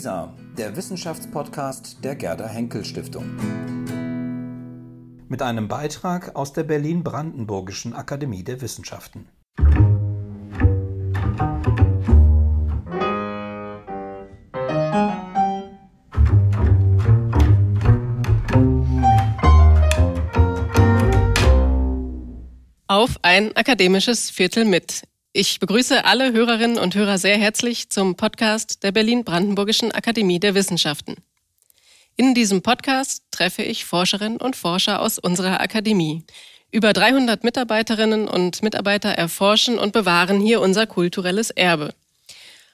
WISA, der Wissenschaftspodcast der Gerda Henkel Stiftung. Mit einem Beitrag aus der Berlin-Brandenburgischen Akademie der Wissenschaften. Auf ein akademisches Viertel mit. Ich begrüße alle Hörerinnen und Hörer sehr herzlich zum Podcast der Berlin-Brandenburgischen Akademie der Wissenschaften. In diesem Podcast treffe ich Forscherinnen und Forscher aus unserer Akademie. Über 300 Mitarbeiterinnen und Mitarbeiter erforschen und bewahren hier unser kulturelles Erbe.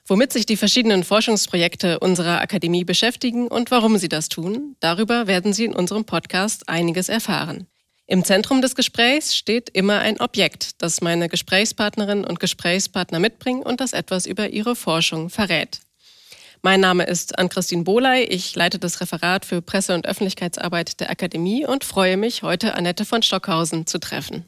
Womit sich die verschiedenen Forschungsprojekte unserer Akademie beschäftigen und warum sie das tun, darüber werden Sie in unserem Podcast einiges erfahren. Im Zentrum des Gesprächs steht immer ein Objekt, das meine Gesprächspartnerinnen und Gesprächspartner mitbringen und das etwas über ihre Forschung verrät. Mein Name ist Ann-Christine Bohley. Ich leite das Referat für Presse- und Öffentlichkeitsarbeit der Akademie und freue mich, heute Annette von Stockhausen zu treffen.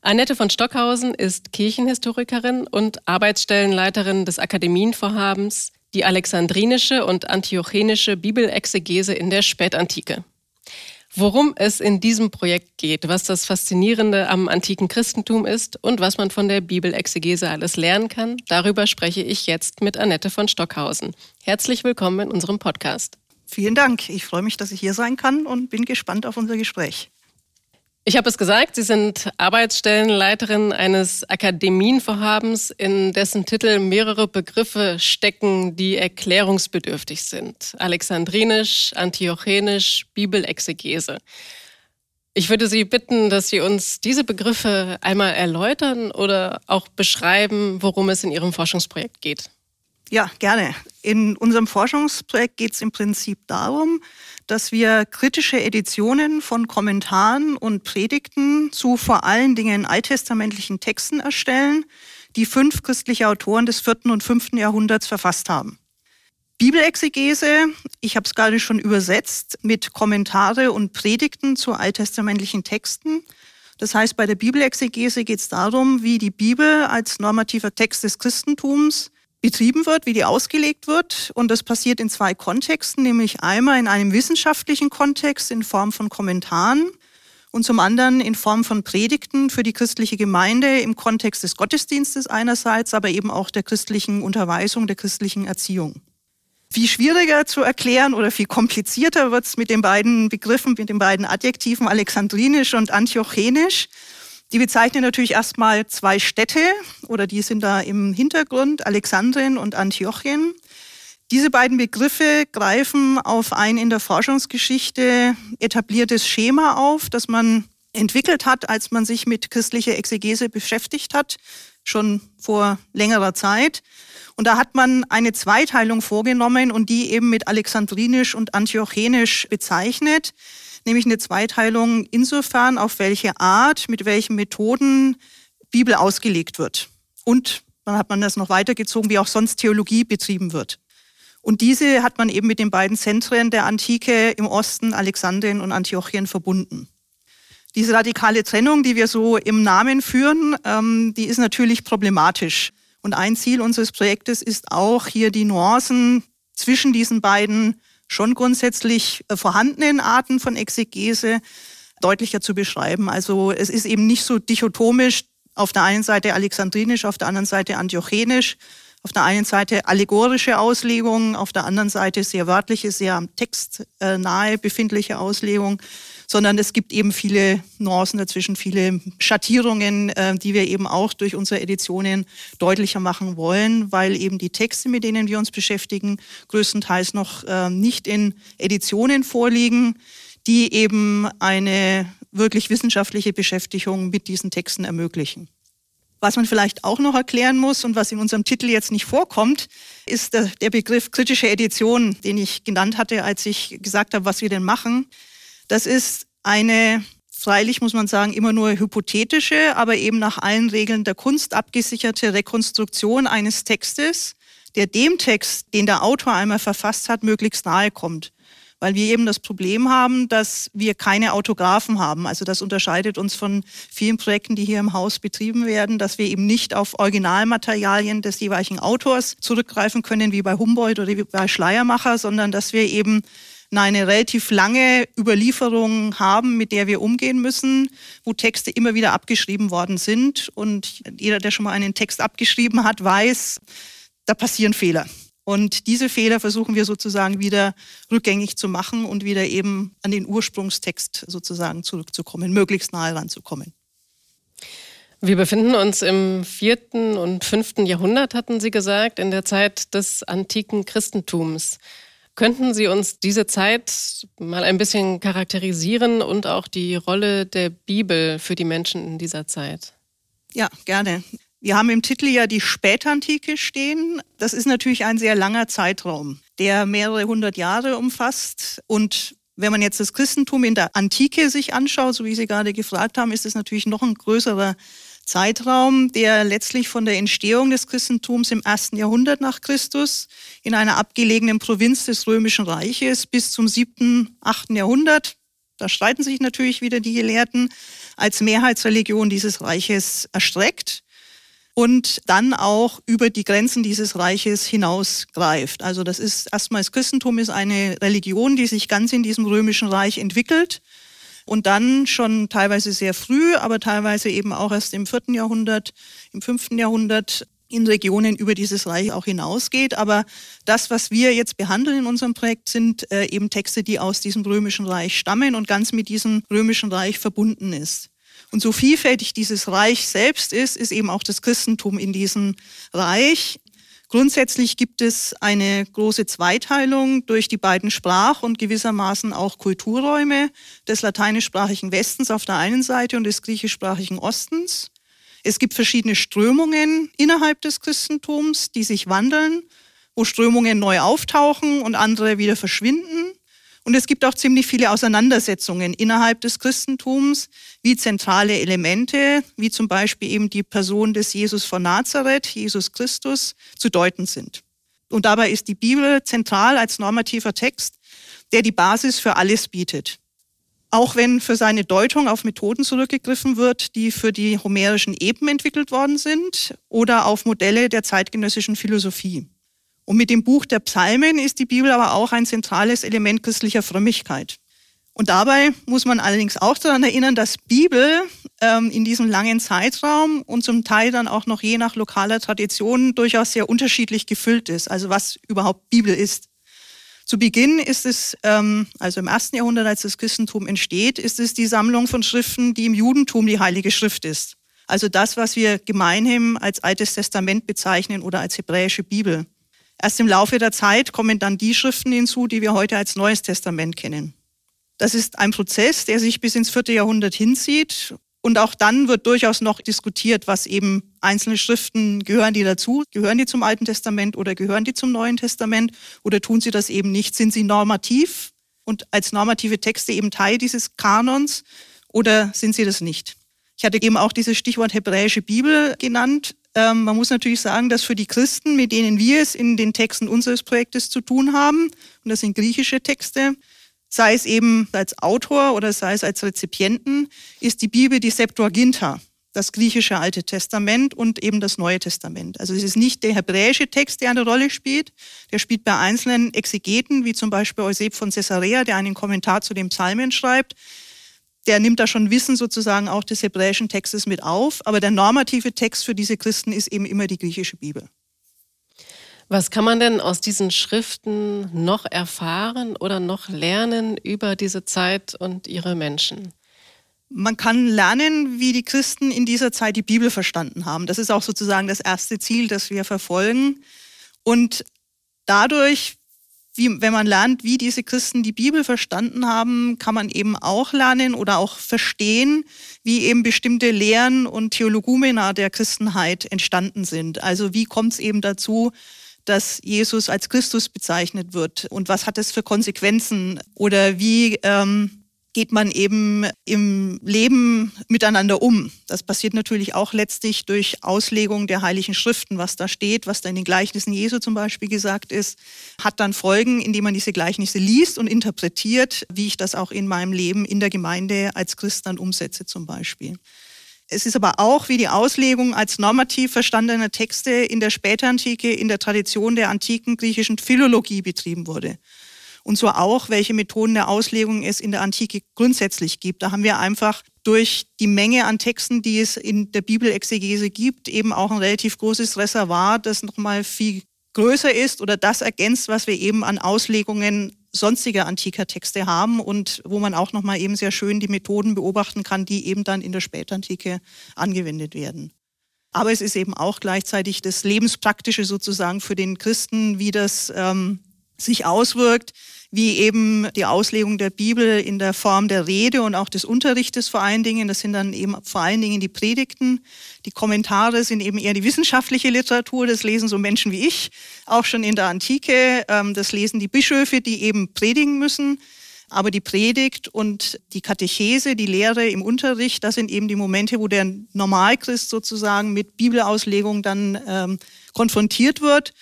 Annette von Stockhausen ist Kirchenhistorikerin und Arbeitsstellenleiterin des Akademienvorhabens die alexandrinische und antiochenische Bibelexegese in der Spätantike. Worum es in diesem Projekt geht, was das Faszinierende am antiken Christentum ist und was man von der Bibelexegese alles lernen kann, darüber spreche ich jetzt mit Annette von Stockhausen. Herzlich willkommen in unserem Podcast. Vielen Dank. Ich freue mich, dass ich hier sein kann und bin gespannt auf unser Gespräch. Ich habe es gesagt, Sie sind Arbeitsstellenleiterin eines Akademienvorhabens, in dessen Titel mehrere Begriffe stecken, die erklärungsbedürftig sind. Alexandrinisch, Antiochenisch, Bibelexegese. Ich würde Sie bitten, dass Sie uns diese Begriffe einmal erläutern oder auch beschreiben, worum es in Ihrem Forschungsprojekt geht. Ja, gerne. In unserem Forschungsprojekt geht es im Prinzip darum, dass wir kritische Editionen von Kommentaren und Predigten zu vor allen Dingen alttestamentlichen Texten erstellen, die fünf christliche Autoren des vierten und fünften Jahrhunderts verfasst haben. Bibelexegese, ich habe es gerade schon übersetzt, mit Kommentare und Predigten zu alttestamentlichen Texten. Das heißt, bei der Bibelexegese geht es darum, wie die Bibel als normativer Text des Christentums betrieben wird, wie die ausgelegt wird. Und das passiert in zwei Kontexten, nämlich einmal in einem wissenschaftlichen Kontext in Form von Kommentaren und zum anderen in Form von Predigten für die christliche Gemeinde im Kontext des Gottesdienstes einerseits, aber eben auch der christlichen Unterweisung, der christlichen Erziehung. Viel schwieriger zu erklären oder viel komplizierter wird es mit den beiden Begriffen, mit den beiden Adjektiven alexandrinisch und antiochenisch. Die bezeichnen natürlich erstmal zwei Städte oder die sind da im Hintergrund, Alexandrien und Antiochien. Diese beiden Begriffe greifen auf ein in der Forschungsgeschichte etabliertes Schema auf, das man entwickelt hat, als man sich mit christlicher Exegese beschäftigt hat, schon vor längerer Zeit. Und da hat man eine Zweiteilung vorgenommen und die eben mit alexandrinisch und antiochenisch bezeichnet nämlich eine Zweiteilung insofern, auf welche Art, mit welchen Methoden Bibel ausgelegt wird. Und dann hat man das noch weitergezogen, wie auch sonst Theologie betrieben wird. Und diese hat man eben mit den beiden Zentren der Antike im Osten, Alexandrien und Antiochien, verbunden. Diese radikale Trennung, die wir so im Namen führen, ähm, die ist natürlich problematisch. Und ein Ziel unseres Projektes ist auch, hier die Nuancen zwischen diesen beiden schon grundsätzlich äh, vorhandenen Arten von Exegese deutlicher zu beschreiben. Also es ist eben nicht so dichotomisch, auf der einen Seite alexandrinisch, auf der anderen Seite antiochenisch, auf der einen Seite allegorische Auslegung, auf der anderen Seite sehr wörtliche, sehr textnahe befindliche Auslegung sondern es gibt eben viele Nuancen dazwischen, viele Schattierungen, äh, die wir eben auch durch unsere Editionen deutlicher machen wollen, weil eben die Texte, mit denen wir uns beschäftigen, größtenteils noch äh, nicht in Editionen vorliegen, die eben eine wirklich wissenschaftliche Beschäftigung mit diesen Texten ermöglichen. Was man vielleicht auch noch erklären muss und was in unserem Titel jetzt nicht vorkommt, ist der, der Begriff kritische Edition, den ich genannt hatte, als ich gesagt habe, was wir denn machen. Das ist eine, freilich muss man sagen, immer nur hypothetische, aber eben nach allen Regeln der Kunst abgesicherte Rekonstruktion eines Textes, der dem Text, den der Autor einmal verfasst hat, möglichst nahe kommt. weil wir eben das Problem haben, dass wir keine Autographen haben. Also das unterscheidet uns von vielen Projekten, die hier im Haus betrieben werden, dass wir eben nicht auf Originalmaterialien des jeweiligen Autors zurückgreifen können, wie bei Humboldt oder wie bei Schleiermacher, sondern dass wir eben eine relativ lange Überlieferung haben, mit der wir umgehen müssen, wo Texte immer wieder abgeschrieben worden sind. Und jeder, der schon mal einen Text abgeschrieben hat, weiß, da passieren Fehler. Und diese Fehler versuchen wir sozusagen wieder rückgängig zu machen und wieder eben an den Ursprungstext sozusagen zurückzukommen, möglichst nahe ranzukommen. Wir befinden uns im vierten und fünften Jahrhundert, hatten Sie gesagt, in der Zeit des antiken Christentums. Könnten Sie uns diese Zeit mal ein bisschen charakterisieren und auch die Rolle der Bibel für die Menschen in dieser Zeit? Ja, gerne. Wir haben im Titel ja die Spätantike stehen. Das ist natürlich ein sehr langer Zeitraum, der mehrere hundert Jahre umfasst. Und wenn man jetzt das Christentum in der Antike sich anschaut, so wie Sie gerade gefragt haben, ist es natürlich noch ein größerer Zeitraum, der letztlich von der Entstehung des Christentums im ersten Jahrhundert nach Christus in einer abgelegenen Provinz des Römischen Reiches bis zum siebten, achten Jahrhundert, da streiten sich natürlich wieder die Gelehrten, als Mehrheitsreligion dieses Reiches erstreckt und dann auch über die Grenzen dieses Reiches hinausgreift. Also das ist erstmal das Christentum ist eine Religion, die sich ganz in diesem römischen Reich entwickelt und dann schon teilweise sehr früh, aber teilweise eben auch erst im vierten Jahrhundert, im fünften Jahrhundert in Regionen über dieses Reich auch hinausgeht. Aber das, was wir jetzt behandeln in unserem Projekt, sind äh, eben Texte, die aus diesem römischen Reich stammen und ganz mit diesem römischen Reich verbunden ist. Und so vielfältig dieses Reich selbst ist, ist eben auch das Christentum in diesem Reich. Grundsätzlich gibt es eine große Zweiteilung durch die beiden Sprach- und gewissermaßen auch Kulturräume des lateinischsprachigen Westens auf der einen Seite und des griechischsprachigen Ostens. Es gibt verschiedene Strömungen innerhalb des Christentums, die sich wandeln, wo Strömungen neu auftauchen und andere wieder verschwinden. Und es gibt auch ziemlich viele Auseinandersetzungen innerhalb des Christentums, wie zentrale Elemente, wie zum Beispiel eben die Person des Jesus von Nazareth, Jesus Christus, zu deuten sind. Und dabei ist die Bibel zentral als normativer Text, der die Basis für alles bietet. Auch wenn für seine Deutung auf Methoden zurückgegriffen wird, die für die homerischen Epen entwickelt worden sind oder auf Modelle der zeitgenössischen Philosophie. Und mit dem Buch der Psalmen ist die Bibel aber auch ein zentrales Element christlicher Frömmigkeit. Und dabei muss man allerdings auch daran erinnern, dass Bibel ähm, in diesem langen Zeitraum und zum Teil dann auch noch je nach lokaler Tradition durchaus sehr unterschiedlich gefüllt ist, also was überhaupt Bibel ist. Zu Beginn ist es, ähm, also im ersten Jahrhundert, als das Christentum entsteht, ist es die Sammlung von Schriften, die im Judentum die Heilige Schrift ist. Also das, was wir gemeinhin als Altes Testament bezeichnen oder als hebräische Bibel. Erst im Laufe der Zeit kommen dann die Schriften hinzu, die wir heute als Neues Testament kennen. Das ist ein Prozess, der sich bis ins vierte Jahrhundert hinzieht. Und auch dann wird durchaus noch diskutiert, was eben einzelne Schriften gehören die dazu, gehören die zum Alten Testament oder gehören die zum Neuen Testament oder tun sie das eben nicht? Sind sie normativ und als normative Texte eben Teil dieses Kanons oder sind sie das nicht? Ich hatte eben auch dieses Stichwort hebräische Bibel genannt. Ähm, man muss natürlich sagen, dass für die Christen, mit denen wir es in den Texten unseres Projektes zu tun haben, und das sind griechische Texte, sei es eben als Autor oder sei es als Rezipienten, ist die Bibel die Septuaginta, das griechische Alte Testament und eben das Neue Testament. Also es ist nicht der hebräische Text, der eine Rolle spielt. Der spielt bei einzelnen Exegeten, wie zum Beispiel Euseb von Caesarea, der einen Kommentar zu den Psalmen schreibt, der nimmt da schon Wissen sozusagen auch des hebräischen Textes mit auf. Aber der normative Text für diese Christen ist eben immer die griechische Bibel. Was kann man denn aus diesen Schriften noch erfahren oder noch lernen über diese Zeit und ihre Menschen? Man kann lernen, wie die Christen in dieser Zeit die Bibel verstanden haben. Das ist auch sozusagen das erste Ziel, das wir verfolgen. Und dadurch wie, wenn man lernt, wie diese Christen die Bibel verstanden haben, kann man eben auch lernen oder auch verstehen, wie eben bestimmte Lehren und Theologumena der Christenheit entstanden sind. Also wie kommt es eben dazu, dass Jesus als Christus bezeichnet wird und was hat es für Konsequenzen oder wie ähm, geht man eben im Leben miteinander um. Das passiert natürlich auch letztlich durch Auslegung der heiligen Schriften, was da steht, was da in den Gleichnissen Jesu zum Beispiel gesagt ist, hat dann Folgen, indem man diese Gleichnisse liest und interpretiert, wie ich das auch in meinem Leben in der Gemeinde als Christ dann umsetze zum Beispiel. Es ist aber auch wie die Auslegung als normativ verstandener Texte in der Spätantike in der Tradition der antiken griechischen Philologie betrieben wurde und so auch, welche Methoden der Auslegung es in der Antike grundsätzlich gibt. Da haben wir einfach durch die Menge an Texten, die es in der Bibelexegese gibt, eben auch ein relativ großes Reservoir, das nochmal viel größer ist oder das ergänzt, was wir eben an Auslegungen sonstiger antiker Texte haben und wo man auch nochmal eben sehr schön die Methoden beobachten kann, die eben dann in der Spätantike angewendet werden. Aber es ist eben auch gleichzeitig das Lebenspraktische sozusagen für den Christen, wie das ähm, sich auswirkt, wie eben die Auslegung der Bibel in der Form der Rede und auch des Unterrichtes vor allen Dingen. Das sind dann eben vor allen Dingen die Predigten. Die Kommentare sind eben eher die wissenschaftliche Literatur. Das lesen so Menschen wie ich, auch schon in der Antike. Ähm, das lesen die Bischöfe, die eben predigen müssen. Aber die Predigt und die Katechese, die Lehre im Unterricht, das sind eben die Momente, wo der Normalchrist sozusagen mit Bibelauslegung dann ähm, konfrontiert wird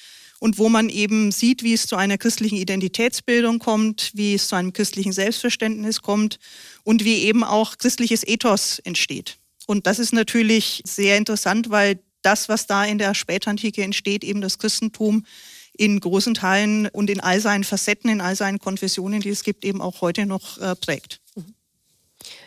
und wo man eben sieht, wie es zu einer christlichen Identitätsbildung kommt, wie es zu einem christlichen Selbstverständnis kommt und wie eben auch christliches Ethos entsteht. Und das ist natürlich sehr interessant, weil das, was da in der Spätantike entsteht, eben das Christentum in großen Teilen und in all seinen Facetten, in all seinen Konfessionen, die es gibt, eben auch heute noch äh, prägt.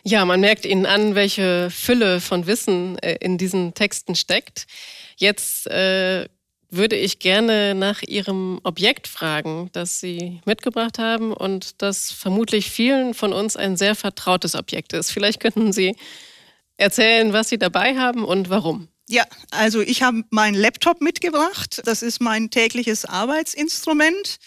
Ja, man merkt Ihnen an, welche Fülle von Wissen äh, in diesen Texten steckt. Jetzt äh, würde ich gerne nach Ihrem Objekt fragen, das Sie mitgebracht haben und das vermutlich vielen von uns ein sehr vertrautes Objekt ist. Vielleicht könnten Sie erzählen, was Sie dabei haben und warum. Ja, also ich habe meinen Laptop mitgebracht. Das ist mein tägliches Arbeitsinstrument.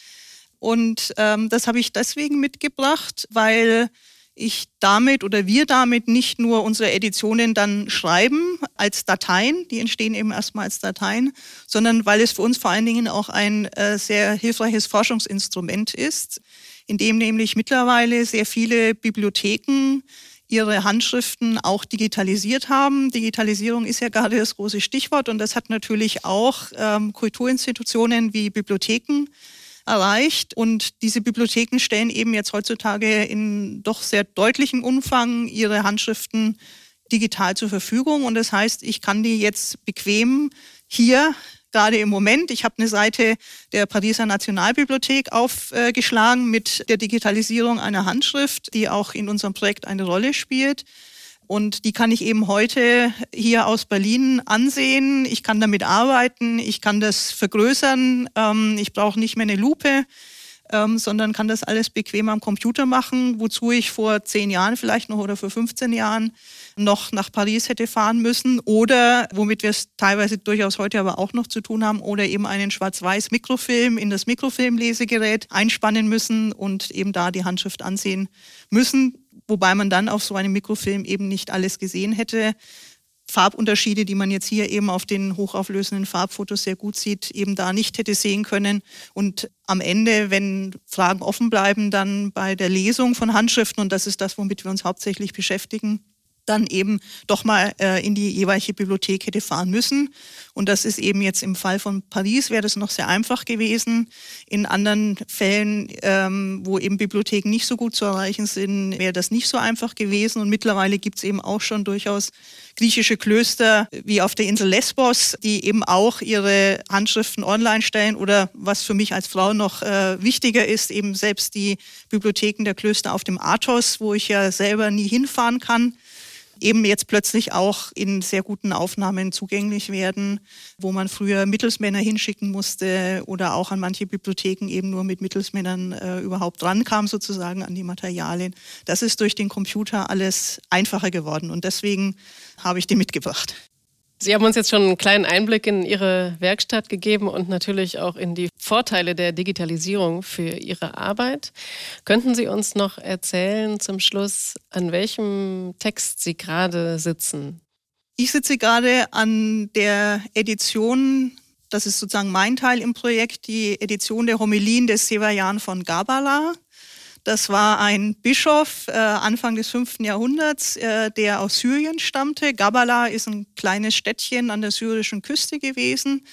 Und ähm, das habe ich deswegen mitgebracht, weil ich damit oder wir damit nicht nur unsere Editionen dann schreiben als Dateien, die entstehen eben erstmal als Dateien, sondern weil es für uns vor allen Dingen auch ein äh, sehr hilfreiches Forschungsinstrument ist, in dem nämlich mittlerweile sehr viele Bibliotheken ihre Handschriften auch digitalisiert haben. Digitalisierung ist ja gerade das große Stichwort und das hat natürlich auch ähm, Kulturinstitutionen wie Bibliotheken erreicht. Und diese Bibliotheken stellen eben jetzt heutzutage in doch sehr deutlichem Umfang ihre Handschriften digital zur Verfügung. Und das heißt, ich kann die jetzt bequem hier gerade im Moment. Ich habe eine Seite der Pariser Nationalbibliothek aufgeschlagen mit der Digitalisierung einer Handschrift, die auch in unserem Projekt eine Rolle spielt. Und die kann ich eben heute hier aus Berlin ansehen. Ich kann damit arbeiten, ich kann das vergrößern. Ähm, ich brauche nicht mehr eine Lupe, ähm, sondern kann das alles bequem am Computer machen, wozu ich vor zehn Jahren vielleicht noch oder vor 15 Jahren noch nach Paris hätte fahren müssen oder womit wir es teilweise durchaus heute aber auch noch zu tun haben oder eben einen schwarz-weiß Mikrofilm in das Mikrofilmlesegerät einspannen müssen und eben da die Handschrift ansehen müssen wobei man dann auf so einem Mikrofilm eben nicht alles gesehen hätte. Farbunterschiede, die man jetzt hier eben auf den hochauflösenden Farbfotos sehr gut sieht, eben da nicht hätte sehen können. Und am Ende, wenn Fragen offen bleiben, dann bei der Lesung von Handschriften, und das ist das, womit wir uns hauptsächlich beschäftigen, dann eben doch mal äh, in die jeweilige Bibliothek hätte fahren müssen. Und das ist eben jetzt im Fall von Paris, wäre das noch sehr einfach gewesen. In anderen Fällen, ähm, wo eben Bibliotheken nicht so gut zu erreichen sind, wäre das nicht so einfach gewesen. Und mittlerweile gibt es eben auch schon durchaus griechische Klöster wie auf der Insel Lesbos, die eben auch ihre Handschriften online stellen oder was für mich als Frau noch äh, wichtiger ist, eben selbst die Bibliotheken der Klöster auf dem Athos, wo ich ja selber nie hinfahren kann eben jetzt plötzlich auch in sehr guten Aufnahmen zugänglich werden, wo man früher Mittelsmänner hinschicken musste oder auch an manche Bibliotheken eben nur mit Mittelsmännern äh, überhaupt rankam sozusagen an die Materialien. Das ist durch den Computer alles einfacher geworden und deswegen habe ich die mitgebracht. Sie haben uns jetzt schon einen kleinen Einblick in Ihre Werkstatt gegeben und natürlich auch in die Vorteile der Digitalisierung für Ihre Arbeit. Könnten Sie uns noch erzählen zum Schluss, an welchem Text Sie gerade sitzen? Ich sitze gerade an der Edition, das ist sozusagen mein Teil im Projekt, die Edition der Homilien des Sevajan von Gabala. Das war ein Bischof äh, Anfang des 5. Jahrhunderts, äh, der aus Syrien stammte. Gabala ist ein kleines Städtchen an der syrischen Küste gewesen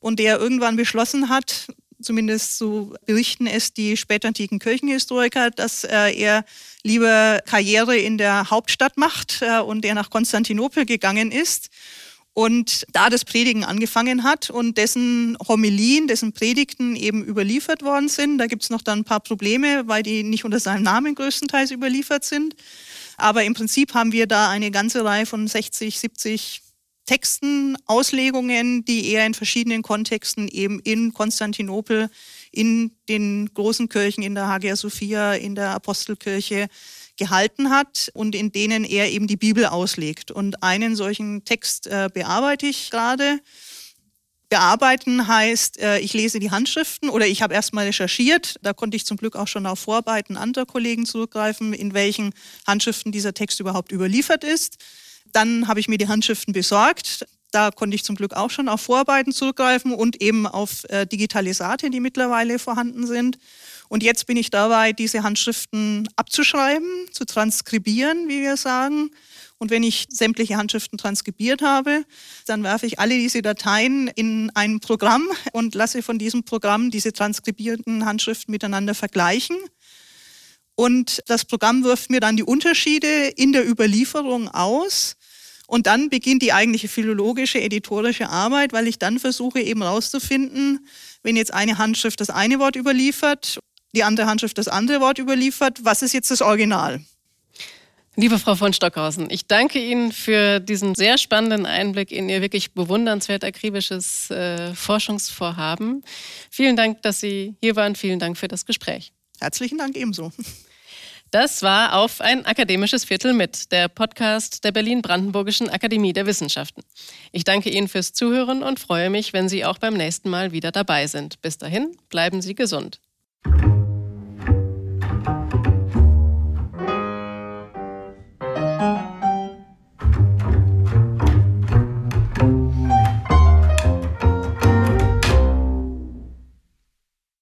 und der irgendwann beschlossen hat, zumindest so berichten es die spätantiken Kirchenhistoriker, dass äh, er lieber Karriere in der Hauptstadt macht äh, und er nach Konstantinopel gegangen ist und da das Predigen angefangen hat und dessen Homilien, dessen Predigten eben überliefert worden sind. Da gibt es noch dann ein paar Probleme, weil die nicht unter seinem Namen größtenteils überliefert sind. Aber im Prinzip haben wir da eine ganze Reihe von 60, 70 Texten, Auslegungen, die er in verschiedenen Kontexten eben in Konstantinopel, in den großen Kirchen, in der Hagia Sophia, in der Apostelkirche gehalten hat und in denen er eben die Bibel auslegt. Und einen solchen Text äh, bearbeite ich gerade. Bearbeiten heißt, äh, ich lese die Handschriften oder ich habe erstmal recherchiert. Da konnte ich zum Glück auch schon auf Vorarbeiten anderer Kollegen zurückgreifen, in welchen Handschriften dieser Text überhaupt überliefert ist. Dann habe ich mir die Handschriften besorgt. Da konnte ich zum Glück auch schon auf Vorarbeiten zurückgreifen und eben auf äh, Digitalisate, die mittlerweile vorhanden sind. Und jetzt bin ich dabei, diese Handschriften abzuschreiben, zu transkribieren, wie wir sagen. Und wenn ich sämtliche Handschriften transkribiert habe, dann werfe ich alle diese Dateien in ein Programm und lasse von diesem Programm diese transkribierten Handschriften miteinander vergleichen. Und das Programm wirft mir dann die Unterschiede in der Überlieferung aus. Und dann beginnt die eigentliche philologische, editorische Arbeit, weil ich dann versuche eben herauszufinden, wenn jetzt eine Handschrift das eine Wort überliefert die andere Handschrift das andere Wort überliefert. Was ist jetzt das Original? Liebe Frau von Stockhausen, ich danke Ihnen für diesen sehr spannenden Einblick in Ihr wirklich bewundernswert akribisches äh, Forschungsvorhaben. Vielen Dank, dass Sie hier waren. Vielen Dank für das Gespräch. Herzlichen Dank ebenso. Das war auf ein akademisches Viertel mit, der Podcast der Berlin-Brandenburgischen Akademie der Wissenschaften. Ich danke Ihnen fürs Zuhören und freue mich, wenn Sie auch beim nächsten Mal wieder dabei sind. Bis dahin, bleiben Sie gesund.